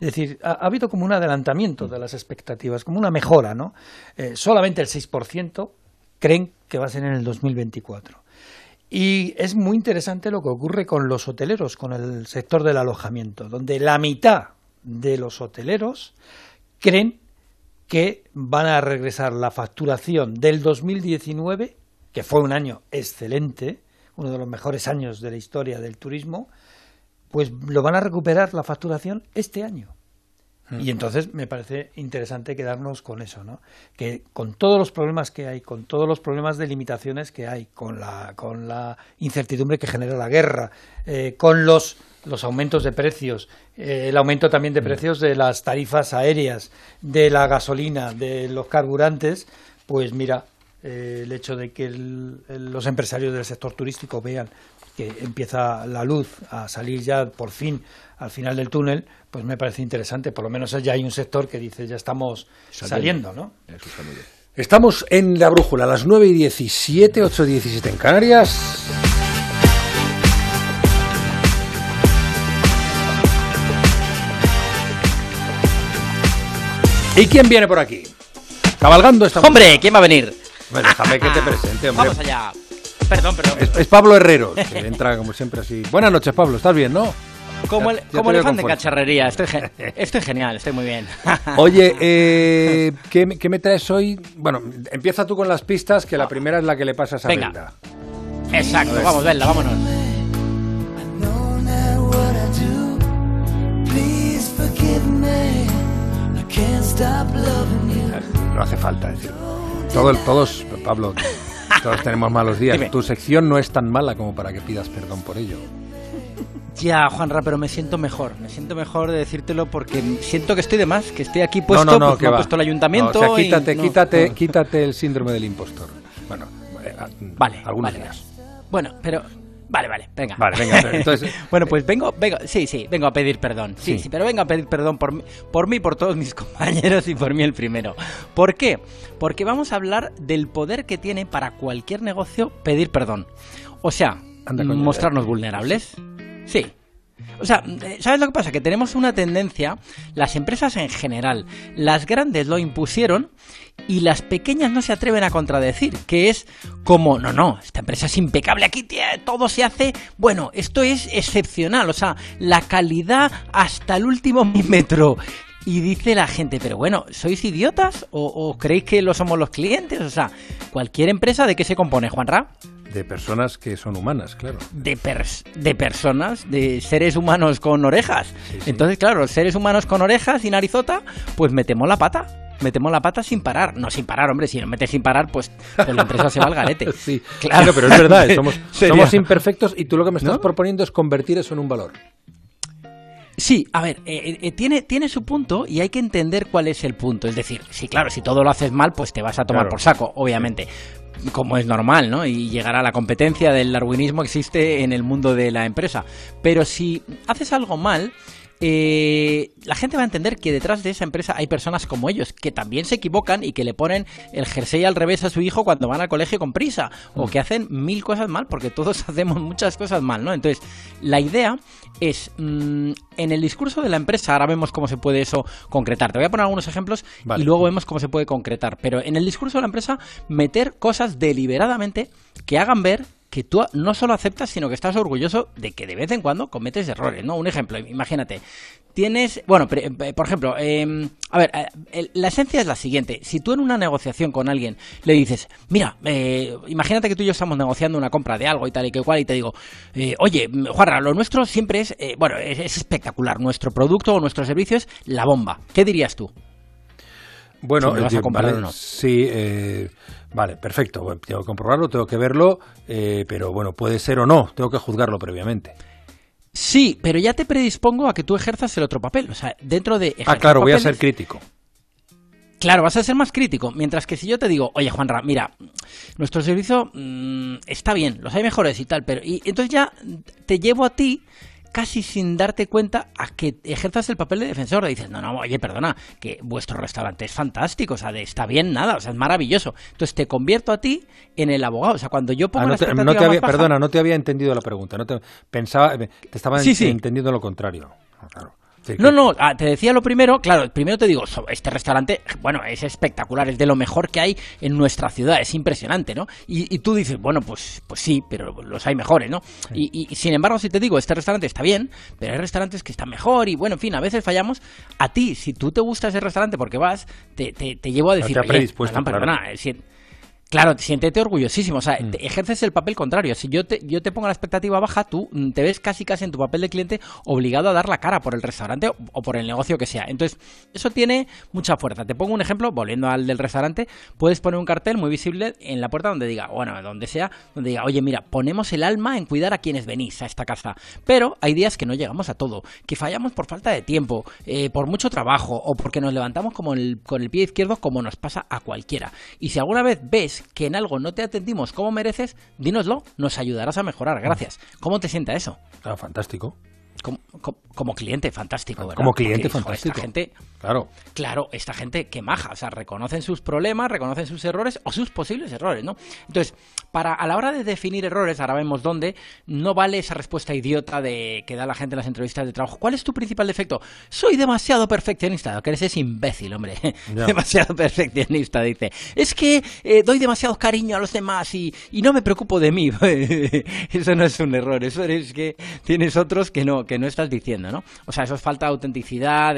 Es decir, ha, ha habido como un adelantamiento de las expectativas, como una mejora, ¿no? Eh, solamente el 6% creen que va a ser en el 2024. Y es muy interesante lo que ocurre con los hoteleros, con el sector del alojamiento, donde la mitad de los hoteleros creen que van a regresar la facturación del 2019, que fue un año excelente, uno de los mejores años de la historia del turismo, pues lo van a recuperar la facturación este año. Y entonces me parece interesante quedarnos con eso, ¿no? Que con todos los problemas que hay, con todos los problemas de limitaciones que hay, con la, con la incertidumbre que genera la guerra, eh, con los, los aumentos de precios, eh, el aumento también de precios de las tarifas aéreas, de la gasolina, de los carburantes, pues mira, eh, el hecho de que el- el- los empresarios del sector turístico vean que empieza la luz a salir ya por fin al final del túnel, pues me parece interesante. Por lo menos ya hay un sector que dice ya estamos saliendo, ¿no? Eso está muy bien. Estamos en la brújula a las 9 y 17, 8 y 17 en Canarias. ¿Y quién viene por aquí? Cabalgando esta Hombre, ¿quién va a venir? Bueno, déjame que te presente, hombre. Vamos allá. Perdón, perdón. Es, es Pablo Herrero, que entra como siempre así. Buenas noches, Pablo, ¿estás bien, no? Como, el, como elefante en cacharrería. Estoy, ge- estoy genial, estoy muy bien. Oye, eh, ¿qué, me- qué me traes hoy? Bueno, empieza tú con las pistas, que la primera es la que le pasas a Venga. Belda. Exacto, vamos, Bella, vámonos. No hace falta decirlo. Todo todos, Pablo, todos tenemos malos días. Dime. Tu sección no es tan mala como para que pidas perdón por ello. Ya, Juanra, pero me siento mejor. Me siento mejor de decírtelo porque siento que estoy de más, que estoy aquí no, puesto, no, no, pues que me ha puesto el ayuntamiento. No, o sea, quítate, no, quítate, no. quítate el síndrome del impostor. Bueno, eh, ah, Vale, algunos vale, días. Bueno, pero. Vale, vale, venga. Vale, venga, entonces- bueno, pues vengo, vengo, sí, sí, vengo a pedir perdón. Sí, Sí. sí, pero vengo a pedir perdón por mí, por mí, por todos mis compañeros y por mí el primero. ¿Por qué? Porque vamos a hablar del poder que tiene para cualquier negocio pedir perdón. O sea, Anda, coño. mostrarnos vulnerables. Sí. O sea, eh, ¿sabes lo que pasa? Que tenemos una tendencia, las empresas en general, las grandes lo impusieron y las pequeñas no se atreven a contradecir, que es como, no, no, esta empresa es impecable, aquí tía, todo se hace, bueno, esto es excepcional, o sea, la calidad hasta el último milímetro. Y dice la gente, pero bueno, ¿sois idiotas o, creéis que lo somos los clientes? O sea, cualquier empresa, ¿de qué se compone, Juanra? De personas que son humanas, claro. de, pers- de personas, de seres humanos con orejas. Sí, sí. Entonces, claro, seres humanos con orejas y narizota, pues metemos la pata. Metemos la pata sin parar. No sin parar, hombre, si no metes sin parar, pues, pues la empresa se va al garete. Sí, Claro. pero es verdad, eh, somos, somos imperfectos y tú lo que me estás ¿No? proponiendo es convertir eso en un valor. Sí, a ver, eh, eh, tiene, tiene su punto y hay que entender cuál es el punto. Es decir, sí, claro, si todo lo haces mal, pues te vas a tomar Claro. por saco, obviamente. Como es normal, ¿no? Y llegará la competencia del darwinismo existe en el mundo de la empresa. Pero si haces algo mal, eh, la gente va a entender que detrás de esa empresa hay personas como ellos, que también se equivocan y que le ponen el jersey al revés a su hijo cuando van al colegio con prisa, o que hacen mil cosas mal, porque todos hacemos muchas cosas mal, ¿no? Entonces, la idea es, mm, en el discurso de la empresa, ahora vemos cómo se puede eso concretar. Te voy a poner algunos ejemplos Vale. y luego vemos cómo se puede concretar. Pero en el discurso de la empresa, meter cosas deliberadamente que hagan ver que tú no solo aceptas, sino que estás orgulloso de que de vez en cuando cometes errores, ¿no? Un ejemplo, imagínate, tienes, bueno, eh, por ejemplo, eh, a ver, eh, la esencia es la siguiente, si tú en una negociación con alguien le dices, mira, eh, imagínate que tú y yo estamos negociando una compra de algo y tal y que cual, y te digo, eh, oye, Juanra, lo nuestro siempre es, eh, bueno, es, es espectacular, nuestro producto o nuestro servicio es la bomba, ¿qué dirías tú? Bueno, Si me vas a comparar vale, o no. sí, eh, vale, perfecto. Bueno, tengo que comprobarlo, tengo que verlo, eh, pero bueno, puede ser o no, tengo que juzgarlo previamente. Sí, pero ya te predispongo a que tú ejerzas el otro papel, o sea, dentro de... Ah, claro, voy a ser crítico. Claro, vas a ser más crítico. Mientras que si yo te digo, oye Juanra, mira, nuestro servicio mm, está bien, los hay mejores y tal, pero. Y entonces ya te llevo a ti casi sin darte cuenta a que ejerzas el papel de defensor. Dices, no, no, oye, perdona, que vuestro restaurante es fantástico, o sea, de, está bien nada, o sea, es maravilloso. Entonces te convierto a ti en el abogado. O sea, cuando yo pongo Ah, no te- no te había- baja- perdona, no te había entendido la pregunta. No te, pensaba, te estaba Sí, sí. entendiendo lo contrario. Ah, claro. Sí, No, no, ah, te decía lo primero, claro, primero te digo, este restaurante, bueno, es espectacular, es de lo mejor que hay en nuestra ciudad, es impresionante, ¿no? Y, y tú dices, bueno, pues, pues sí, pero los hay mejores, ¿no? Y, y- y sin embargo, si te digo, este restaurante está bien, pero hay restaurantes que están mejor y bueno, en fin, a veces fallamos. A ti, si tú te gusta ese restaurante porque vas, te, te, te llevo a No decir, te ha "Oye, predispuesto, perdón, claro. perdona, eh, si- Claro, siéntete orgullosísimo, o sea, Mm. te- ejerces el papel contrario. Si yo te, yo te pongo la expectativa baja, tú mm, te ves casi casi en tu papel de cliente obligado a dar la cara por el restaurante o, o por el negocio que sea. Entonces, eso tiene mucha fuerza. Te pongo un ejemplo, volviendo al del restaurante, puedes poner un cartel muy visible en la puerta donde diga, bueno, donde sea, donde diga, oye, mira, ponemos el alma en cuidar a quienes venís a esta casa. Pero hay días que no llegamos a todo, que fallamos por falta de tiempo, eh, por mucho trabajo o porque nos levantamos como el- con el pie izquierdo como nos pasa a cualquiera. Y si alguna vez ves que en algo no te atendimos como mereces, dínoslo, nos ayudarás a mejorar. Gracias. ¿Cómo te sienta eso? Ah, fantástico. Como, como- como cliente, fantástico, ¿verdad? Como cliente, Porque, fantástico. esta gente, Claro. Claro, esta gente que maja, o sea, reconocen sus problemas, reconocen sus errores o sus posibles errores, ¿no? Entonces, para a la hora de definir errores, ahora vemos dónde, no vale esa respuesta idiota de que da la gente en las entrevistas de trabajo. ¿Cuál es tu principal defecto? Soy demasiado perfeccionista. Que eres es imbécil, hombre. Demasiado perfeccionista, dice. Es que eh, doy demasiado cariño a los demás y, y no me preocupo de mí. eso no es un error, eso es que tienes otros que no, que no estás diciendo, ¿no? O sea, eso es falta de autenticidad,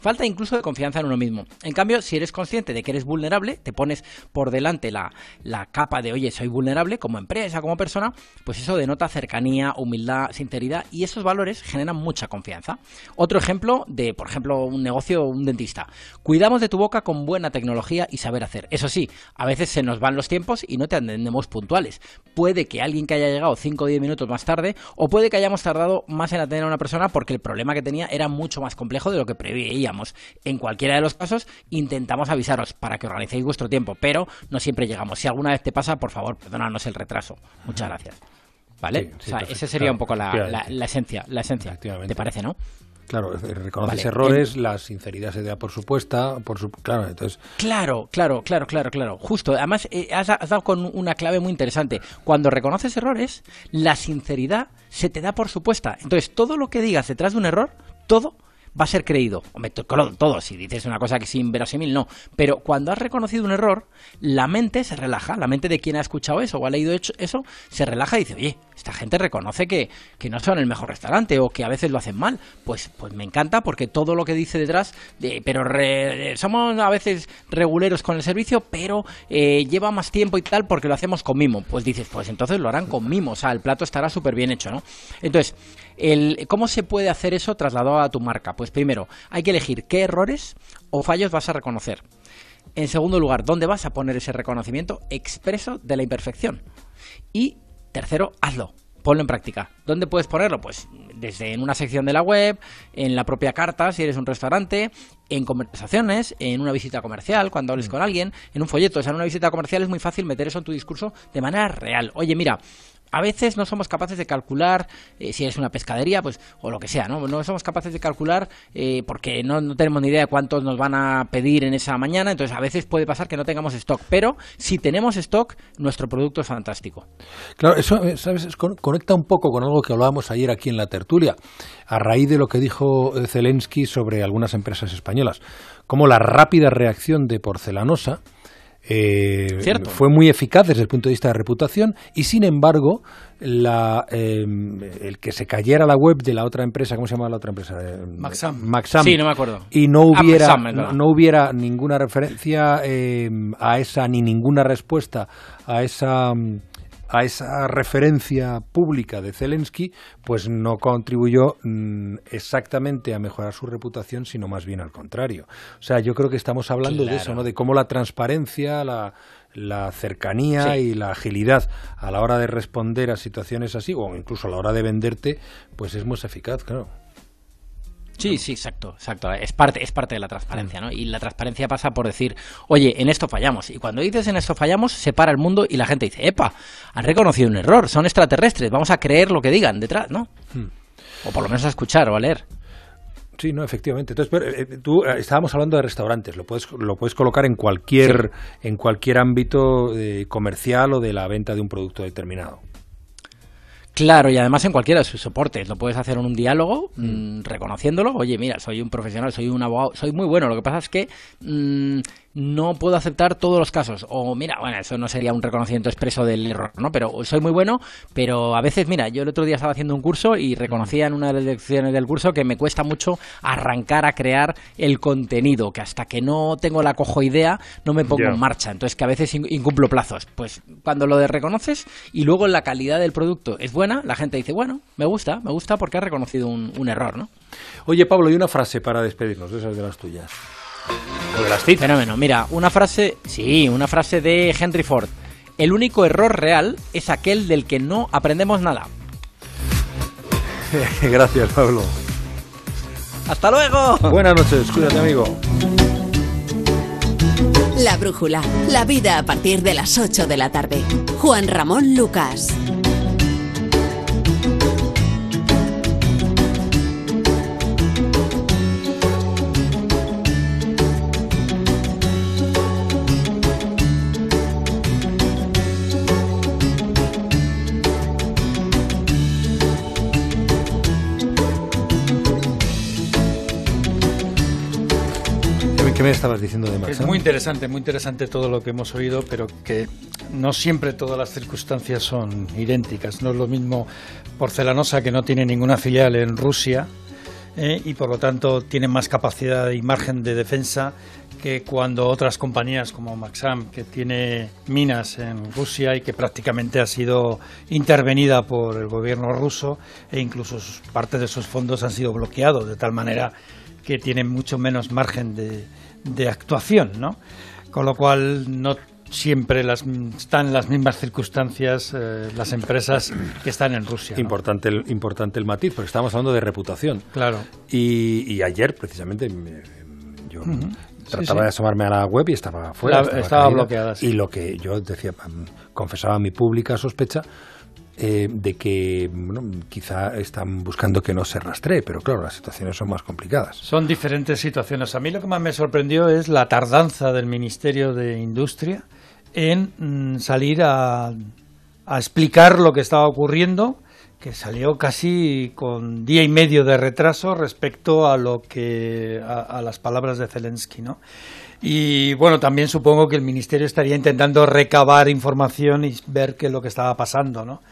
falta incluso de confianza en uno mismo. En cambio, si eres consciente de que eres vulnerable, te pones por delante la, la capa de, oye, soy vulnerable como empresa, como persona, pues eso denota cercanía, humildad, sinceridad y esos valores generan mucha confianza. Otro ejemplo de, por ejemplo, un negocio, un dentista. Cuidamos de tu boca con buena tecnología y saber hacer. Eso sí, a veces se nos van los tiempos y no te atendemos puntuales. Puede que alguien que haya llegado 5 o 10 minutos más tarde, o puede que hayamos tardado más en atender a una persona porque el problema que tenía era mucho más complejo de lo que preveíamos. En cualquiera de los casos, intentamos avisaros para que organicéis vuestro tiempo, pero no siempre llegamos. Si alguna vez te pasa, por favor, perdónanos el retraso. Muchas gracias. ¿Vale? Sí, sí, o sea, esa sería un poco la, la, la esencia. La esencia. ¿Te parece, no? Claro, reconoces Vale, errores, la sinceridad se da por supuesta, por su, claro, entonces Claro, claro, claro, claro, claro. Justo. Además, eh, has, has dado con una clave muy interesante. Cuando reconoces errores, la sinceridad se te da por supuesta. Entonces, todo lo que digas detrás de un error, todo va a ser creído. Hombre, todo. Si dices una cosa que es inverosímil, no. Pero cuando has reconocido un error, la mente se relaja. La mente de quien ha escuchado eso o ha leído eso se relaja y dice, oye, esta gente reconoce que, que no son el mejor restaurante o que a veces lo hacen mal. Pues, pues me encanta porque todo lo que dice detrás, de, pero re- somos a veces reguleros con el servicio, pero eh, lleva más tiempo y tal porque lo hacemos con mimo. Pues dices, pues entonces lo harán con mimo. O sea, el plato estará súper bien hecho, ¿no? Entonces, el, ¿cómo se puede hacer eso trasladado a tu marca? Pues primero, hay que elegir qué errores o fallos vas a reconocer. En segundo lugar, ¿dónde vas a poner ese reconocimiento expreso de la imperfección? Y tercero, hazlo. Ponlo en práctica. ¿Dónde puedes ponerlo? Pues desde en una sección de la web, en la propia carta, si eres un restaurante, en conversaciones, en una visita comercial, cuando hables con alguien, en un folleto. O sea, en una visita comercial es muy fácil meter eso en tu discurso de manera real. Oye, mira, a veces no somos capaces de calcular eh, si es una pescadería, pues, o lo que sea, ¿no? No somos capaces de calcular eh, porque no, no tenemos ni idea de cuántos nos van a pedir en esa mañana, entonces a veces puede pasar que no tengamos stock, pero si tenemos stock, nuestro producto es fantástico. Claro, eso, eh, ¿sabes? Es con- conecta un poco con algo que hablábamos ayer aquí en la tertulia, a raíz de lo que dijo eh, Zelensky sobre algunas empresas españolas. Como la rápida reacción de Porcelanosa eh, fue muy eficaz desde el punto de vista de reputación y, sin embargo, la, eh, el que se cayera la web de la otra empresa, ¿cómo se llama la otra empresa? Eh, Maxam. Maxam. Sí, no me acuerdo. Y no Ah, hubiera, Maxam, no, hubiera ninguna referencia eh, a esa, ni ninguna respuesta a esa a esa referencia pública de Zelensky, pues no contribuyó mm, exactamente a mejorar su reputación, sino más bien al contrario. O sea, yo creo que estamos hablando de eso, ¿no? De cómo la transparencia, la, la cercanía Sí. y la agilidad a la hora de responder a situaciones así, o incluso a la hora de venderte, pues es muy eficaz, claro. Sí, sí, exacto, exacto. Es parte, es parte de la transparencia, ¿no? Y la transparencia pasa por decir, oye, en esto fallamos. Y cuando dices en esto fallamos, se para el mundo y la gente dice, epa, han reconocido un error, son extraterrestres, vamos a creer lo que digan detrás, ¿no? O por lo menos a escuchar o a leer. Sí, no, efectivamente. Entonces, pero, eh, tú eh, estábamos hablando de restaurantes. Lo puedes lo puedes colocar en cualquier en cualquier ámbito eh, comercial o de la venta de un producto determinado. Claro, y además en cualquiera de sus soportes. Lo puedes hacer en un diálogo, mm, reconociéndolo. Oye, mira, soy un profesional, soy un abogado, soy muy bueno. Lo que pasa es que mm, no puedo aceptar todos los casos. O mira, bueno, eso no sería un reconocimiento expreso del error, ¿no? Pero soy muy bueno, pero a veces, mira, yo el otro día estaba haciendo un curso y reconocía en una de las lecciones del curso que me cuesta mucho arrancar a crear el contenido, que hasta que no tengo la cojo idea no me pongo en marcha. Entonces que a veces in- incumplo plazos. Pues cuando lo de reconoces y luego la calidad del producto es buena, la gente dice, bueno, me gusta, me gusta porque ha reconocido un, un error, ¿no? Oye, Pablo, y una frase para despedirnos, de esas de las tuyas. Fenómeno. Mira, una frase, sí, una frase de Henry Ford. El único error real es aquel del que no aprendemos nada. Gracias, Pablo. ¡Hasta luego! Buenas noches, cuídate, amigo. La brújula, la vida a partir de las 8 de la tarde. Juan Ramón Lucas. Me estabas diciendo de Max? Es muy interesante, muy interesante todo lo que hemos oído, pero que no siempre todas las circunstancias son idénticas. No es lo mismo Porcelanosa, que no tiene ninguna filial en Rusia eh, y por lo tanto tiene más capacidad y margen de defensa que cuando otras compañías como Maxam, que tiene minas en Rusia y que prácticamente ha sido intervenida por el gobierno ruso e incluso parte de sus fondos han sido bloqueados, de tal manera que tienen mucho menos margen de, de actuación, ¿no? Con lo cual no siempre las, están en las mismas circunstancias eh, las empresas que están en Rusia. ¿no? Importante el, importante el matiz, porque estamos hablando de reputación. Claro. Y, y ayer, precisamente, me- yo trataba sí. de asomarme a la web y estaba fuera. La- estaba bloqueada, sí. Y lo que yo decía, mm, confesaba mi pública sospecha eh, de que bueno, quizá están buscando que no se rastree, pero claro, las situaciones son más complicadas. Son diferentes situaciones. A mí lo que más me sorprendió es la tardanza del Ministerio de Industria en mm, salir a, a explicar lo que estaba ocurriendo, que salió casi con día y medio de retraso respecto a lo que a, a las palabras de Zelensky, ¿no? Y bueno, también supongo que el ministerio estaría intentando recabar información y ver qué es lo que estaba pasando, ¿no?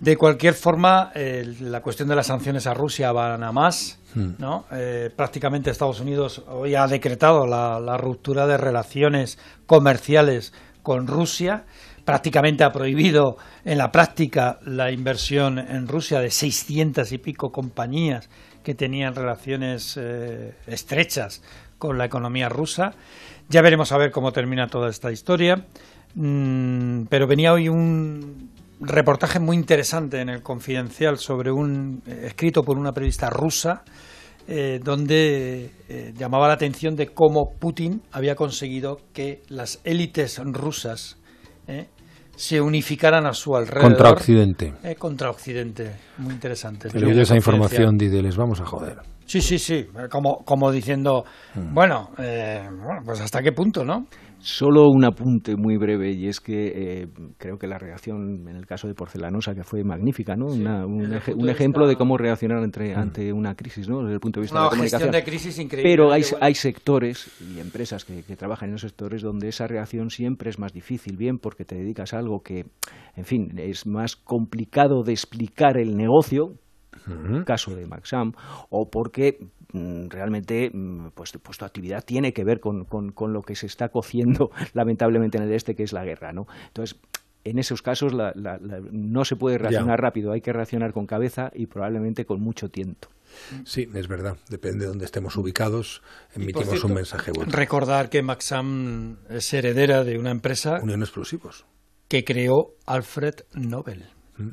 De cualquier forma, eh, la cuestión de las sanciones a Rusia van a más, ¿no? Eh, prácticamente Estados Unidos hoy ha decretado la, la ruptura de relaciones comerciales con Rusia, prácticamente ha prohibido en la práctica la inversión en Rusia de 600 y pico compañías que tenían relaciones eh, estrechas con la economía rusa. Ya veremos a ver cómo termina toda esta historia. Mm, pero venía hoy un reportaje muy interesante en el Confidencial sobre un eh, escrito por una periodista rusa eh, donde eh, llamaba la atención de cómo Putin había conseguido que las élites rusas eh, se unificaran a su alrededor. Contra Occidente. Contra Occidente. Muy interesante. He leído esa información de les vamos a joder. Sí, sí, sí. Como, como diciendo, bueno, eh, bueno, pues hasta qué punto, ¿no? Solo un apunte muy breve y es que eh, creo que la reacción en el caso de Porcelanosa que fue magnífica, ¿no? Una- un, un de ejemplo vista- de cómo reaccionar entre, ante una crisis, ¿no? Desde el punto de vista de la gestión comunicación. de crisis increíble, Pero hay, sectores y empresas que, que trabajan en esos sectores donde esa reacción siempre es más difícil, bien porque te dedicas a algo que, en fin, es más complicado de explicar el negocio, caso de Maxam, o porque mm, realmente mm, pues, pues tu actividad tiene que ver con, con- con lo que se está cociendo lamentablemente en el este, que es la guerra. ¿no? Entonces, en esos casos la- la- la- no se puede reaccionar rápido, hay que reaccionar con cabeza y probablemente con mucho tiento. Sí, es verdad. Depende de dónde estemos ubicados, emitimos cierto, un mensaje otro. Recordar que Maxam es heredera de una empresa Unión Explosivos. que creó Alfred Nobel ¿Mm?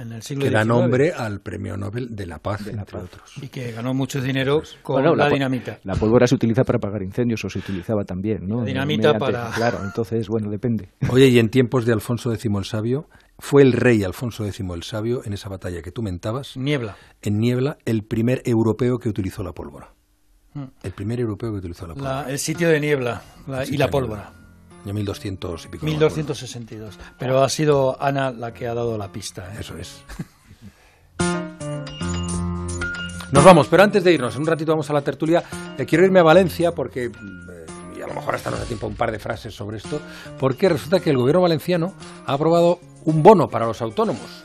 En el siglo Que da nombre al Premio Nobel de la Paz, entre otros. y que ganó mucho dinero con Bueno, la, po- dinamita. La pólvora se utiliza para apagar incendios o se utilizaba también, ¿no? La dinamita para- Claro, entonces, bueno, depende. Oye, y en tiempos de Alfonso X el Sabio, fue el rey Alfonso X el Sabio en esa batalla que tú mentabas. Niebla. En Niebla, el primer europeo que utilizó la pólvora. Mm. El primer europeo que utilizó la pólvora. el sitio de Niebla y la pólvora. Año 1200 y pico. 1262. Pero ha sido Ana la que ha dado la pista. ¿eh? Eso es. Nos vamos, pero antes de irnos, en un ratito vamos a la tertulia. Eh, quiero irme a Valencia porque, mm, y a lo mejor hasta nos da tiempo un par de frases sobre esto, porque resulta que el gobierno valenciano ha aprobado un bono para los autónomos.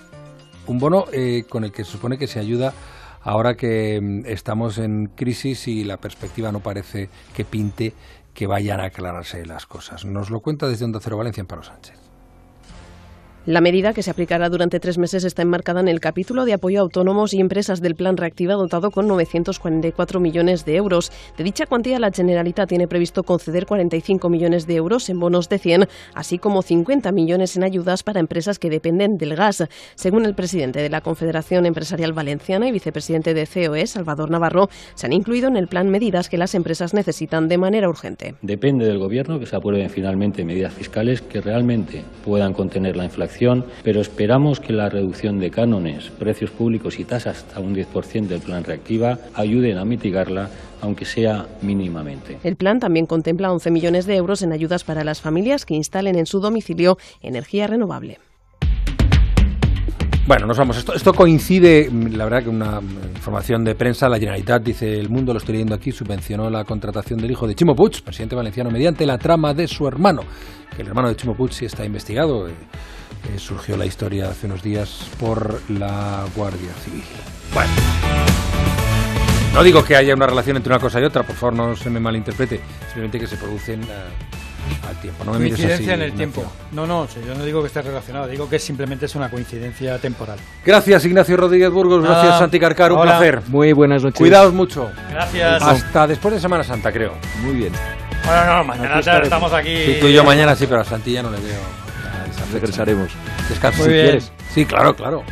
Un bono eh, con el que se supone que se ayuda ahora que mm, estamos en crisis y la perspectiva no parece que pinte que vayan a aclararse las cosas. Nos lo cuenta desde Onda Cero Valencia, Palo Sánchez. La medida que se aplicará durante tres meses está enmarcada en el capítulo de apoyo a autónomos y empresas del Plan Reactiva dotado con 944 millones de euros. De dicha cuantía, la Generalitat tiene previsto conceder 45 millones de euros en bonos de 100, así como 50 millones en ayudas para empresas que dependen del gas. Según el presidente de la Confederación Empresarial Valenciana y vicepresidente de COE, Salvador Navarro, se han incluido en el plan medidas que las empresas necesitan de manera urgente. Depende del Gobierno que se aprueben finalmente medidas fiscales que realmente puedan contener la inflación pero esperamos que la reducción de cánones, precios públicos y tasas hasta un 10% del plan reactiva ayuden a mitigarla aunque sea mínimamente. El plan también contempla 11 millones de euros en ayudas para las familias que instalen en su domicilio energía renovable. Bueno, nos vamos. Esto, coincide, la verdad, que una información de prensa. La Generalitat, dice El Mundo, lo estoy leyendo aquí, subvencionó la contratación del hijo de Chimo Puig, presidente valenciano, mediante la trama de su hermano. Que el hermano de Chimo Puig sí está investigado. Eh, eh, surgió la historia hace unos días por la Guardia Civil. Bueno. No digo que haya una relación entre una cosa y otra, por favor no se me malinterprete, simplemente que se producen uh, al tiempo. No me coincidencia en el tiempo. No, no, yo no digo que esté relacionado, digo que simplemente es una coincidencia temporal. Gracias Ignacio Rodríguez Burgos, gracias Santi Carcar, un placer. Muy buenas noches. Cuidaos mucho. Gracias. Hasta después de Semana Santa, creo. Muy bien. Bueno, no, mañana estamos aquí. Sí, tú y yo mañana sí, pero a Santi ya no le veo regresaremos. Descansa si quieres. Sí, claro, claro.